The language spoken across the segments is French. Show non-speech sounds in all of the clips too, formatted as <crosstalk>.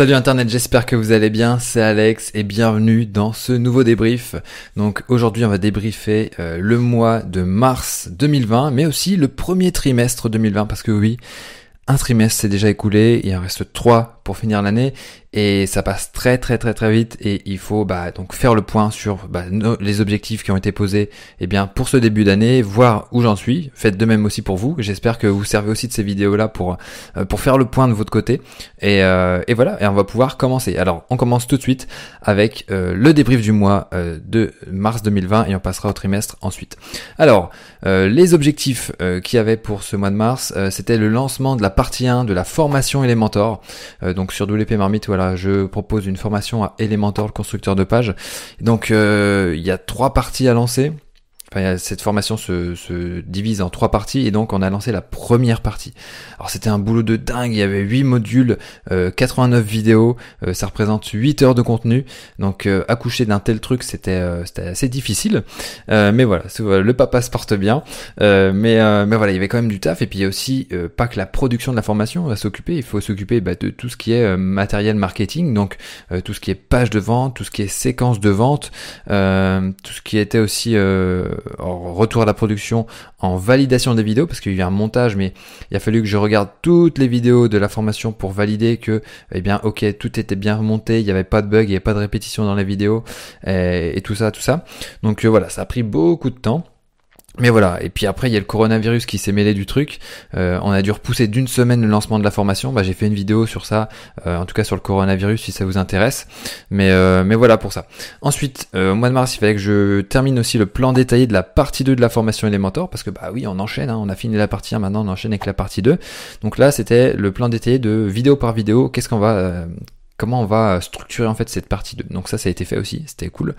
Salut Internet, j'espère que vous allez bien, c'est Alex et bienvenue dans ce nouveau débrief. Donc aujourd'hui on va débriefer euh, le mois de mars 2020 mais aussi le premier trimestre 2020 parce que oui, un trimestre s'est déjà écoulé, il en reste trois finir l'année et ça passe très très très très vite et il faut bah, donc faire le point sur bah, les objectifs qui ont été posés eh bien pour ce début d'année, voir où j'en suis. Faites de même aussi pour vous. J'espère que vous servez aussi de ces vidéos là pour euh, pour faire le point de votre côté et, euh, et voilà et on va pouvoir commencer. Alors on commence tout de suite avec euh, le débrief du mois de mars 2020 et on passera au trimestre ensuite. Alors les objectifs qu'il y avait pour ce mois de mars, c'était le lancement de la partie 1 de la formation Elementor donc sur WP Marmite voilà je propose une formation à Elementor, le constructeur de page. Donc euh, il y a trois parties à lancer cette formation se, se, divise en trois parties et donc on a lancé la première partie. Alors c'était un boulot de dingue, il y avait 8 modules, 89 euh, vidéos, euh, ça représente 8 heures de contenu. Donc euh, accoucher d'un tel truc c'était c'était assez difficile. mais voilà, le papa se porte bien. mais mais voilà, il y avait quand même du taf et puis il y a aussi pas que la production de la formation va s'occuper, il faut s'occuper bah, de tout ce qui est matériel marketing, donc tout ce qui est page de vente, tout ce qui est séquence de vente, tout ce qui était aussi en retour à la production, en validation des vidéos, parce qu'il y a un montage, mais il a fallu que je regarde toutes les vidéos de la formation pour valider que, eh bien, ok, tout était bien remonté, il n'y avait pas de bug, il n'y avait pas de répétition dans les vidéos, et, et tout ça, tout ça. Donc euh, voilà, ça a pris beaucoup de temps. Mais voilà, et puis après il y a le coronavirus qui s'est mêlé du truc. Euh, on a dû repousser d'une semaine le lancement de la formation. Bah, j'ai fait une vidéo sur ça, euh, en tout cas sur le coronavirus si ça vous intéresse. Mais euh, mais voilà pour ça. Ensuite, au mois de mars, il fallait que je termine aussi le plan détaillé de la partie 2 de la formation Elementor parce que bah oui, on enchaîne. Hein, on a fini la partie 1, maintenant on enchaîne avec la partie 2. Donc là, c'était le plan détaillé de vidéo par vidéo. Qu'est-ce qu'on va comment on va structurer en fait cette partie 2. Donc ça, ça a été fait aussi, c'était cool.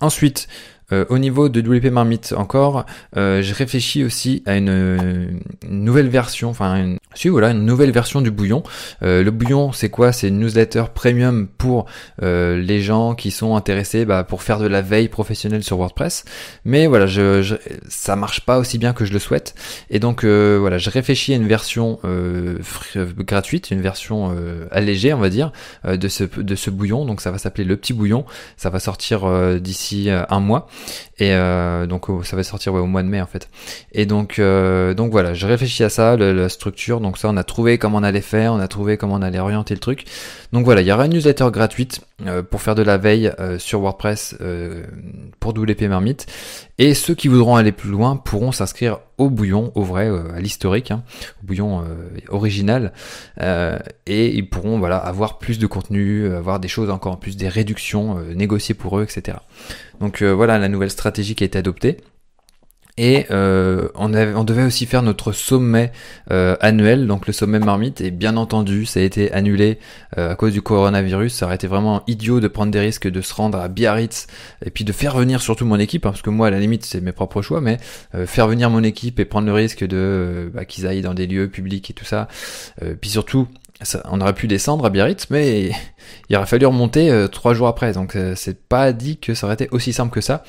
ensuite, euh, au niveau de WP Marmite encore, euh, j'ai réfléchi aussi à une, nouvelle version, enfin une, si voilà, une nouvelle version du bouillon. Euh, le bouillon, c'est quoi? C'est une newsletter premium pour les gens qui sont intéressés bah, pour faire de la veille professionnelle sur WordPress. Mais voilà, je, je, ça marche pas aussi bien que je le souhaite. Et donc voilà, je réfléchis à une version gratuite, une version allégée, on va dire, de ce de ce bouillon. Donc ça va s'appeler le petit bouillon. Ça va sortir d'ici un mois. Et euh, donc ça va sortir au mois de mai en fait. Et donc euh, donc voilà, je réfléchis à ça, la structure. Donc ça, on a trouvé comment on allait faire, on a trouvé comment on allait orienter le truc. Donc voilà, il y aura une newsletter gratuite euh, pour faire de la veille sur WordPress pour WP Marmite. Et ceux qui voudront aller plus loin pourront s'inscrire au bouillon, au vrai, à l'historique, hein, au bouillon original, et ils pourront voilà avoir plus de contenu, avoir des choses encore en plus, des réductions négociées pour eux, etc. Donc voilà la nouvelle stratégie qui a été adoptée. Et euh, on, avait, on devait aussi faire notre sommet euh, annuel, donc le sommet marmite, et bien entendu, ça a été annulé euh, à cause du coronavirus. Ça aurait été vraiment idiot de prendre des risques, de se rendre à Biarritz, et puis de faire venir surtout mon équipe, hein, parce que moi, à la limite, c'est mes propres choix, mais faire venir mon équipe et prendre le risque de bah, qu'ils aillent dans des lieux publics et tout ça. puis surtout, on aurait pu descendre à Biarritz, mais <laughs> il aurait fallu remonter euh, trois jours après. Donc euh, c'est pas dit que ça aurait été aussi simple que ça.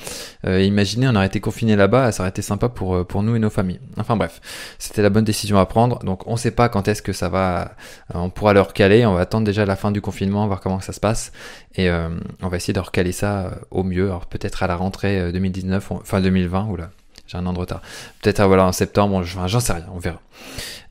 Euh, imaginez, on aurait été confiné là-bas, ça aurait été sympa pour pour nous et nos familles. Enfin bref, c'était la bonne décision à prendre. Donc on sait pas quand est-ce que ça va, on pourra le recaler. On va attendre déjà la fin du confinement, voir comment ça se passe, et on va essayer de recaler ça au mieux. Alors peut-être à la rentrée 2019, enfin 2020, ou là j'ai un an de retard. Peut-être voilà en septembre, j'en sais rien, on verra.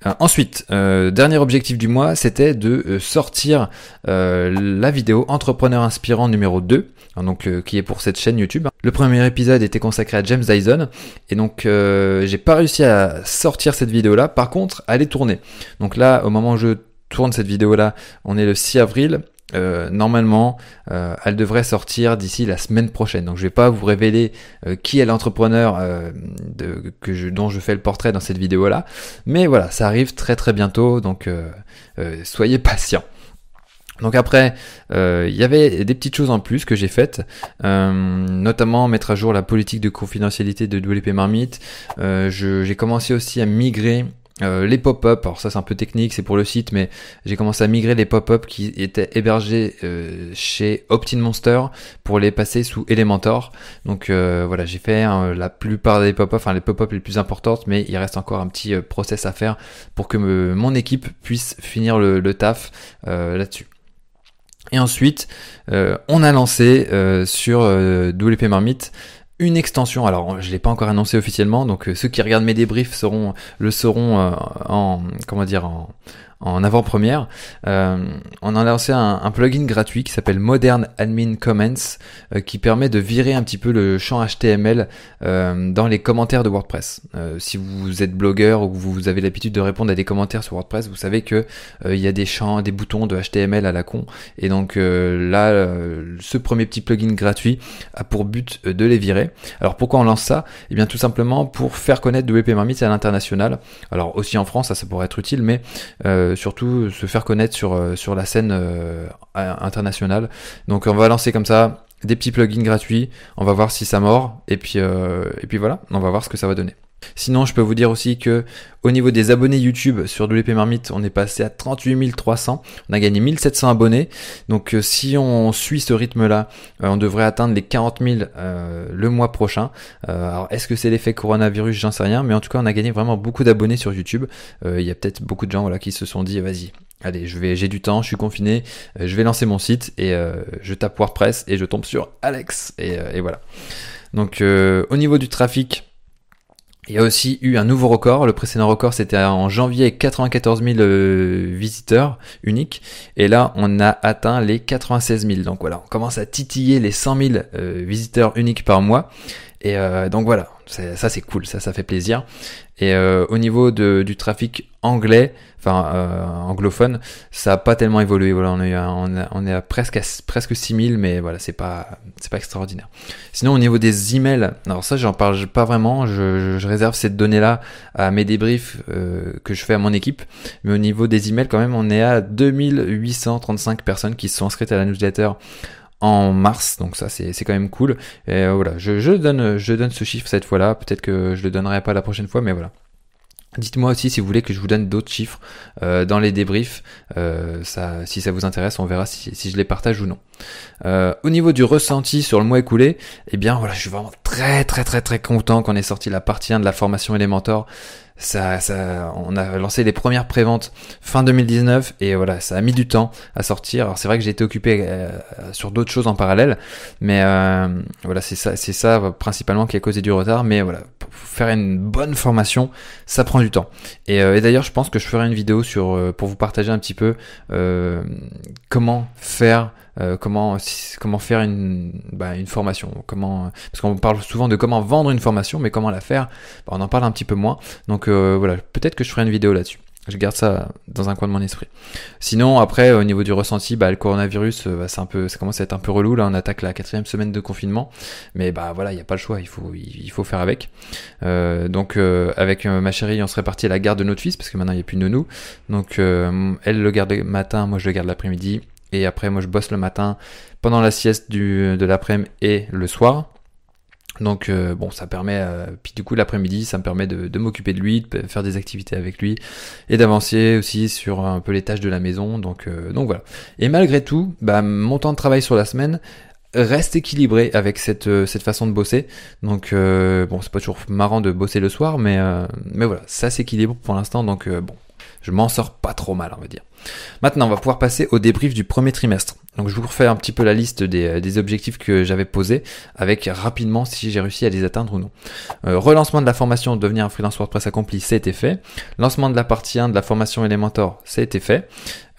Euh, ensuite, euh, dernier objectif du mois, c'était de euh, sortir la vidéo Entrepreneur inspirant numéro 2, hein, donc qui est pour cette chaîne YouTube. Le premier épisode était consacré à James Dyson, et donc j'ai pas réussi à sortir cette vidéo là. Par contre, elle est tournée. Donc là, au moment où je tourne cette vidéo là, on est le 6 avril. Euh, normalement, euh, elle devrait sortir d'ici la semaine prochaine. Donc je vais pas vous révéler euh, qui est l'entrepreneur que je, dont je fais le portrait dans cette vidéo là, mais voilà, ça arrive très très bientôt, donc soyez <laughs> patients. Donc après, il y avait des petites choses en plus que j'ai faites, notamment mettre à jour la politique de confidentialité de WP Marmite. j'ai commencé aussi à migrer Euh, les pop-up, alors ça c'est un peu technique, c'est pour le site, mais j'ai commencé à migrer les pop-up qui étaient hébergés euh, chez OptinMonster pour les passer sous Elementor. Donc euh, voilà, j'ai fait hein, la plupart des pop-up, enfin les pop-up les plus importantes, mais il reste encore un petit process à faire pour que mon équipe puisse finir le, le taf là-dessus. Et ensuite, on a lancé sur WP Marmite une extension. Alors, je l'ai pas encore annoncé officiellement, donc euh, ceux qui regardent mes débriefs seront le sauront euh, en comment dire en, en avant-première. Euh, on a lancé un, un, plugin gratuit qui s'appelle Modern Admin Comments, euh, qui permet de virer un petit peu le champ HTML euh, dans les commentaires de WordPress. Euh, si vous êtes blogueur ou que vous avez l'habitude de répondre à des commentaires sur WordPress, vous savez que il y a des champs, des boutons de HTML à la con. Et donc là, ce premier petit plugin gratuit a pour but de les virer. Alors pourquoi on lance ça? Eh bien tout simplement pour faire connaître WP Marmite à l'international. Alors aussi en France, ça, ça pourrait être utile, mais euh, surtout se faire connaître sur, euh, la scène euh, internationale. Donc on va lancer comme ça des petits plugins gratuits, on va voir si ça mord, et puis voilà, on va voir ce que ça va donner. Sinon, je peux vous dire aussi que au niveau des abonnés YouTube sur WP Marmite, on est passé à 38 300. On a gagné 1700 abonnés. Donc, euh, si on suit ce rythme-là, euh, on devrait atteindre les 40 000 euh, le mois prochain. alors, est-ce que c'est l'effet coronavirus? J'en sais rien. Mais en tout cas, on a gagné vraiment beaucoup d'abonnés sur YouTube. Il y a peut-être beaucoup de gens voilà, qui se sont dit, vas-y, Allez, je vais, j'ai du temps, je suis confiné, je vais lancer mon site et je tape WordPress et je tombe sur Alex et, et voilà. Donc au niveau du trafic, il y a aussi eu un nouveau record. Le précédent record, c'était en janvier avec 94 000 euh, visiteurs uniques. Et là, on a atteint les 96 000. Donc voilà, on commence à titiller les 100 000 euh, visiteurs uniques par mois. Et euh, donc voilà, ça c'est cool, ça ça fait plaisir. Et euh, au niveau de, du trafic anglais, enfin euh, anglophone, ça a pas tellement évolué. Voilà, on est à, on, est à presque presque 6000, mais voilà, c'est pas pas extraordinaire. Sinon au niveau des emails, alors ça j'en parle pas vraiment. Je, réserve cette donnée là à mes débriefs que je fais à mon équipe. Mais au niveau des emails, quand même, on est à 2835 personnes qui sont inscrites à la newsletter en mars, donc ça c'est quand même cool. Et euh, voilà, je, donne, je donne ce chiffre cette fois-là, peut-être que je le donnerai pas la prochaine fois, mais voilà. Dites-moi aussi si vous voulez que je vous donne d'autres chiffres euh, dans les débriefs. Euh, si ça vous intéresse, on verra si, je les partage ou non. Au niveau du ressenti sur le mois écoulé, eh bien voilà, je suis vraiment très très très très content qu'on ait sorti la partie 1 de la formation Elementor ça, ça, on a lancé les premières préventes fin 2019 et voilà, ça a mis du temps à sortir. Alors c'est vrai que j'ai été occupé euh, sur d'autres choses en parallèle, mais euh, voilà, c'est ça, c'est ça principalement qui a causé du retard. Mais voilà, pour faire une bonne formation, ça prend du temps. Et, euh, et d'ailleurs, je pense que je ferai une vidéo sur pour vous partager un petit peu comment faire euh, comment comment faire une bah, une formation, comment parce qu'on parle souvent de comment vendre une formation, mais comment la faire, bah, on en parle un petit peu moins. Donc euh, voilà, peut-être que je ferai une vidéo là-dessus. Je garde ça dans un coin de mon esprit. Sinon, après, au niveau du ressenti, bah, le coronavirus, euh, bah, c'est un peu, ça commence à être un peu relou. Là, on attaque la quatrième semaine de confinement, mais bah voilà, il n'y a pas le choix. Il faut, il faut faire avec. Euh, donc, avec ma chérie, on serait parti à la garde de notre fils parce que maintenant il n'y a plus de nous. Donc, elle le garde le matin, moi je le garde l'après-midi. Et après, moi, je bosse le matin pendant la sieste de l'après-midi et le soir. Donc euh, bon, ça permet, euh, puis du coup l'après-midi, ça me permet de, de m'occuper de lui, de faire des activités avec lui et d'avancer aussi sur un peu les tâches de la maison. Donc euh, donc voilà. Et malgré tout, bah, mon temps de travail sur la semaine reste équilibré avec cette cette façon de bosser. Donc bon, c'est pas toujours marrant de bosser le soir, mais mais voilà, ça s'équilibre pour l'instant. Donc bon, je m'en sors pas trop mal, on va dire. Maintenant, on va pouvoir passer au débrief du premier trimestre. Donc je vous refais un petit peu la liste des, euh, objectifs que j'avais posés avec rapidement si j'ai réussi à les atteindre ou non. Euh, relancement de la formation devenir un freelance WordPress accompli, ça a été fait. Lancement de la partie 1 de la formation Elementor, ça a été fait.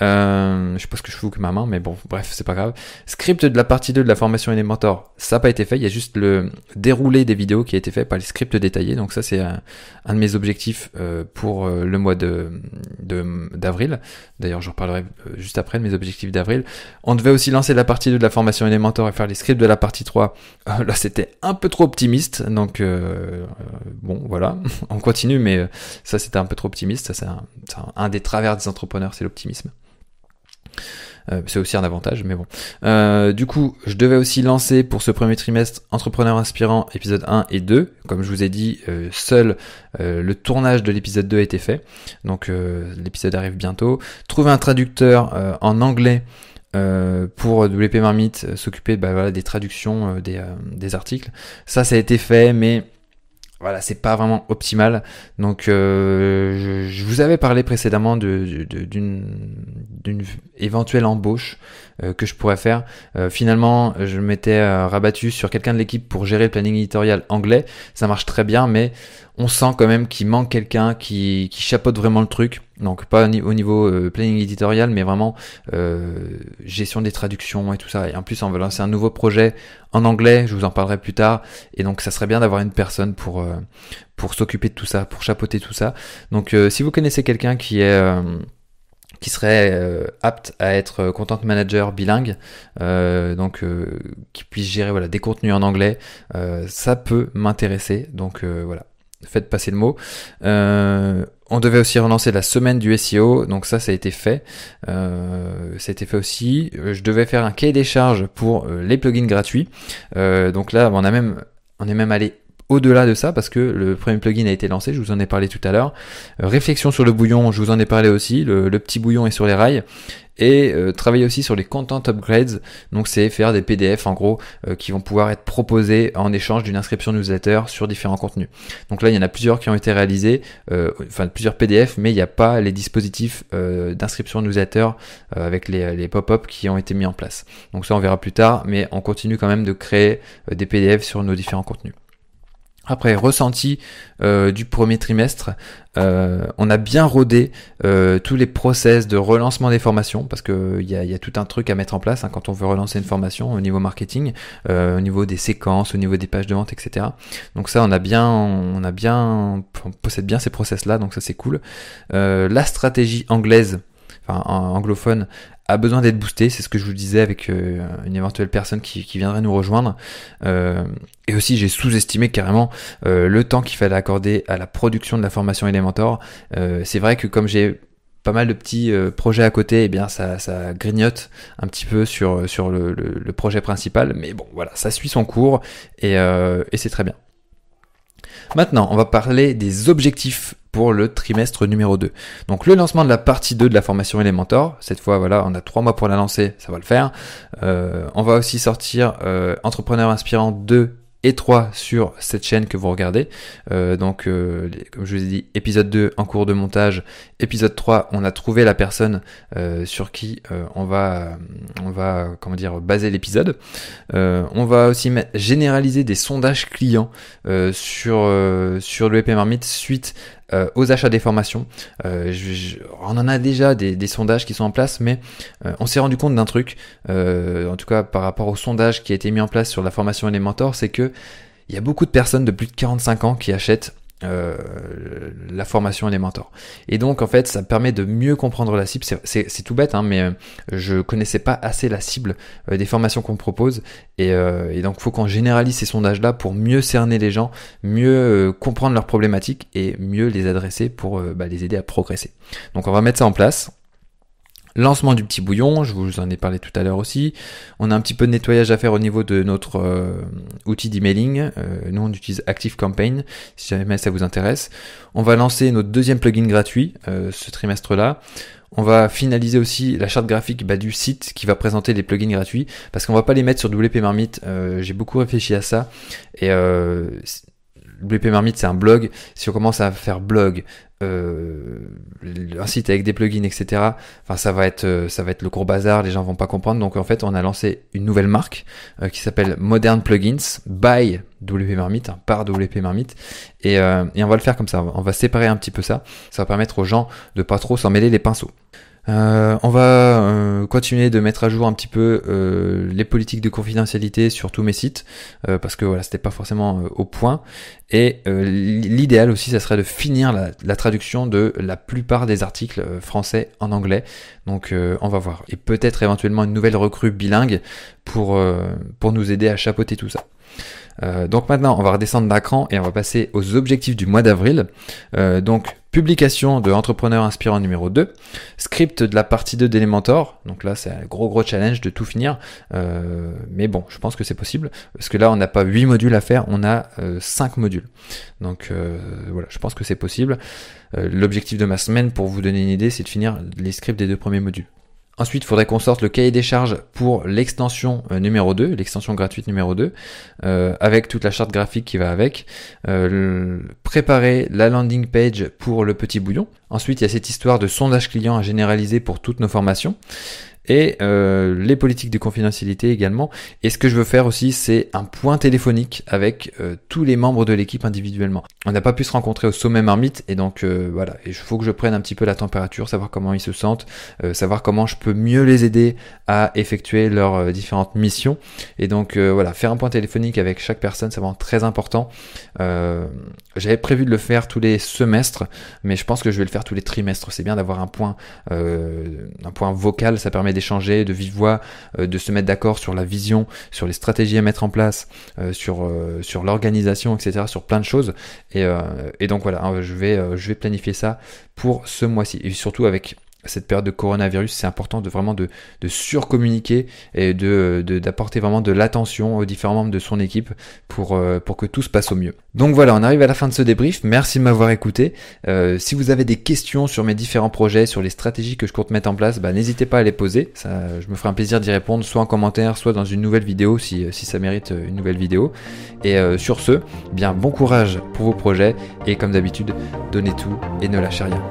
Euh, je sais pas ce que je fous que ma main, mais bon, bref, c'est pas grave. Script de la partie 2 de la formation Elementor, ça n'a pas été fait. Il y a juste le déroulé des vidéos qui a été fait par les scripts détaillés. Donc ça, c'est un, de mes objectifs euh, pour le mois de d'avril. D'ailleurs, je reparlerai euh, juste après de mes objectifs d'avril. On devait aussi lancer la partie 2 de la formation Elementor et faire les scripts de la partie 3. là, c'était un peu trop optimiste. Donc, bon, voilà, <laughs> on continue, mais ça, c'était un peu trop optimiste. Ça, c'est un des travers des entrepreneurs, c'est l'optimisme. C'est aussi un avantage, mais bon. du coup, je devais aussi lancer pour ce premier trimestre Entrepreneur inspirant épisode 1 et 2. Comme je vous ai dit, seul le tournage de l'épisode 2 a été fait. Donc l'épisode arrive bientôt. Trouver un traducteur en anglais euh, pour WP Marmite euh, s'occuper bah, voilà, des traductions euh, des, des, articles. Ça, ça a été fait, mais voilà, c'est pas vraiment optimal. Donc, je, vous avais parlé précédemment d'une éventuelle embauche que je pourrais faire. finalement, je m'étais rabattu sur quelqu'un de l'équipe pour gérer le planning éditorial anglais. Ça marche très bien, mais on sent quand même qu'il manque quelqu'un qui chapeaute vraiment le truc. Donc pas au niveau euh, planning éditorial, mais vraiment euh, gestion des traductions et tout ça. Et en plus, on va lancer un nouveau projet en anglais. Je vous en parlerai plus tard. Et donc, ça serait bien d'avoir une personne pour euh, pour s'occuper de tout ça, pour chapeauter tout ça. Donc, si vous connaissez quelqu'un qui est qui serait apte à être content manager bilingue, donc qui puisse gérer voilà des contenus en anglais, ça peut m'intéresser. Donc voilà faites passer le mot. Euh, on devait aussi relancer la semaine du SEO, donc ça, ça a été fait. Euh, ça a été fait aussi. Euh, je devais faire un cahier des charges pour les plugins gratuits. donc là, on a même, on est même allé au-delà de ça, parce que le premier plugin a été lancé, je vous en ai parlé tout à l'heure. réflexion sur le bouillon, je vous en ai parlé aussi. Le, petit bouillon est sur les rails et euh, travailler aussi sur les content upgrades. Donc c'est faire des PDF en gros euh, qui vont pouvoir être proposés en échange d'une inscription newsletter sur différents contenus. Donc là il y en a plusieurs qui ont été réalisés, euh, enfin plusieurs PDF, mais il n'y a pas les dispositifs d'inscription newsletter avec les, les pop-up qui ont été mis en place. Donc ça on verra plus tard, mais on continue quand même de créer des PDF sur nos différents contenus. Après, ressenti euh, du premier trimestre, euh, on a bien rodé euh, tous les process de relancement des formations parce que il y a, tout un truc à mettre en place hein, quand on veut relancer une formation au niveau marketing, au niveau des séquences, au niveau des pages de vente, etc. Donc ça, on a bien, on a bien, on possède bien ces process là, donc ça c'est cool. la stratégie anglaise, enfin anglophone, a besoin d'être boosté, c'est ce que je vous disais avec euh, une éventuelle personne qui, viendrait nous rejoindre. Euh, et aussi j'ai sous-estimé carrément euh, le temps qu'il fallait accorder à la production de la formation Elementor. c'est vrai que comme j'ai pas mal de petits projets à côté, et eh bien ça, ça grignote un petit peu sur, sur le, le, projet principal. Mais bon voilà, ça suit son cours et, et c'est très bien. Maintenant, on va parler des objectifs pour le trimestre numéro 2. Donc le lancement de la partie 2 de la formation Elementor, cette fois voilà, on a trois mois pour la lancer, ça va le faire. Euh, on va aussi sortir euh, Entrepreneur Inspirant 2 3 sur cette chaîne que vous regardez. Euh, donc, euh, comme je vous ai dit, épisode 2 en cours de montage, épisode 3, on a trouvé la personne euh, sur qui on va, on va, comment dire, baser l'épisode. on va aussi généraliser des sondages clients sur sur le EP Marmite suite euh, aux achats des formations. Euh, on en a déjà des, sondages qui sont en place, mais euh, on s'est rendu compte d'un truc, en tout cas par rapport au sondage qui a été mis en place sur la formation Elementor, c'est que il y a beaucoup de personnes de plus de 45 ans qui achètent euh, la formation et les mentors. Et donc en fait ça permet de mieux comprendre la cible. C'est tout bête, hein, mais euh, je connaissais pas assez la cible euh, des formations qu'on propose. Et, et donc faut qu'on généralise ces sondages-là pour mieux cerner les gens, mieux comprendre leurs problématiques et mieux les adresser pour bah, les aider à progresser. Donc on va mettre ça en place. Lancement du petit bouillon, je vous en ai parlé tout à l'heure aussi. On a un petit peu de nettoyage à faire au niveau de notre euh, outil d'emailing. Euh, nous, on utilise ActiveCampaign, si jamais ça vous intéresse. On va lancer notre deuxième plugin gratuit euh, ce trimestre-là. On va finaliser aussi la charte graphique bah, du site qui va présenter les plugins gratuits parce qu'on va pas les mettre sur WP Marmite. J'ai beaucoup réfléchi à ça et WP Marmite c'est un blog. Si on commence à faire blog, euh, un site avec des plugins, etc. Enfin, ça va être, euh, ça va être le gros bazar. Les gens vont pas comprendre. Donc en fait, on a lancé une nouvelle marque euh, qui s'appelle Modern Plugins by WP Marmite, hein, par WP Marmite, et, et on va le faire comme ça. On va séparer un petit peu ça. Ça va permettre aux gens de pas trop s'en mêler les pinceaux. Euh, on va euh, continuer de mettre à jour un petit peu euh, les politiques de confidentialité sur tous mes sites parce que voilà c'était pas forcément au point. Et l'idéal aussi ça serait de finir la, traduction de la plupart des articles français en anglais. Donc on va voir. Et peut-être éventuellement une nouvelle recrue bilingue pour pour nous aider à chapeauter tout ça donc maintenant, on va redescendre d'écran et on va passer aux objectifs du mois d'avril. donc publication de Entrepreneur Inspirant numéro 2, script de la partie 2 d'Elementor, donc là c'est un gros gros challenge de tout finir, euh, mais bon, je pense que c'est possible, parce que là on n'a pas 8 modules à faire, on a 5 euh, modules. Donc euh, voilà, je pense que c'est possible. L'objectif de ma semaine, pour vous donner une idée, c'est de finir les scripts des deux premiers modules. Ensuite, il faudrait qu'on sorte le cahier des charges pour l'extension euh, numéro 2, l'extension gratuite numéro 2, euh, avec toute la charte graphique qui va avec. Euh, préparer la landing page pour le petit bouillon. Ensuite, il y a cette histoire de sondage client à généraliser pour toutes nos formations et euh, les politiques de confidentialité également. Et ce que je veux faire aussi, c'est un point téléphonique avec euh, tous les membres de l'équipe individuellement. On n'a pas pu se rencontrer au sommet marmite et donc euh, voilà, il faut que je prenne un petit peu la température, savoir comment ils se sentent, savoir comment je peux mieux les aider à effectuer leurs différentes missions. Et donc voilà, faire un point téléphonique avec chaque personne, c'est vraiment très important. J'avais prévu de le faire tous les semestres, mais je pense que je vais le faire tous les trimestres. C'est bien d'avoir un point, un point vocal, ça permet d'échanger de vive voix, euh, de se mettre d'accord sur la vision, sur les stratégies à mettre en place, euh, sur, euh, sur l'organisation, etc., sur plein de choses. Et, donc voilà, hein, je vais planifier ça pour ce mois-ci. Et surtout avec cette période de coronavirus, c'est important de vraiment surcommuniquer et d'apporter vraiment de l'attention aux différents membres de son équipe pour, euh, pour que tout se passe au mieux. Donc voilà, on arrive à la fin de ce débrief. Merci de m'avoir écouté. Euh, si vous avez des questions sur mes différents projets, sur les stratégies que je compte mettre en place, bah, n'hésitez pas à les poser. Je me ferai un plaisir d'y répondre, soit en commentaire, soit dans une nouvelle vidéo si, si ça mérite une nouvelle vidéo. Et euh, sur ce, bien bon courage pour vos projets et comme d'habitude, donnez tout et ne lâchez rien.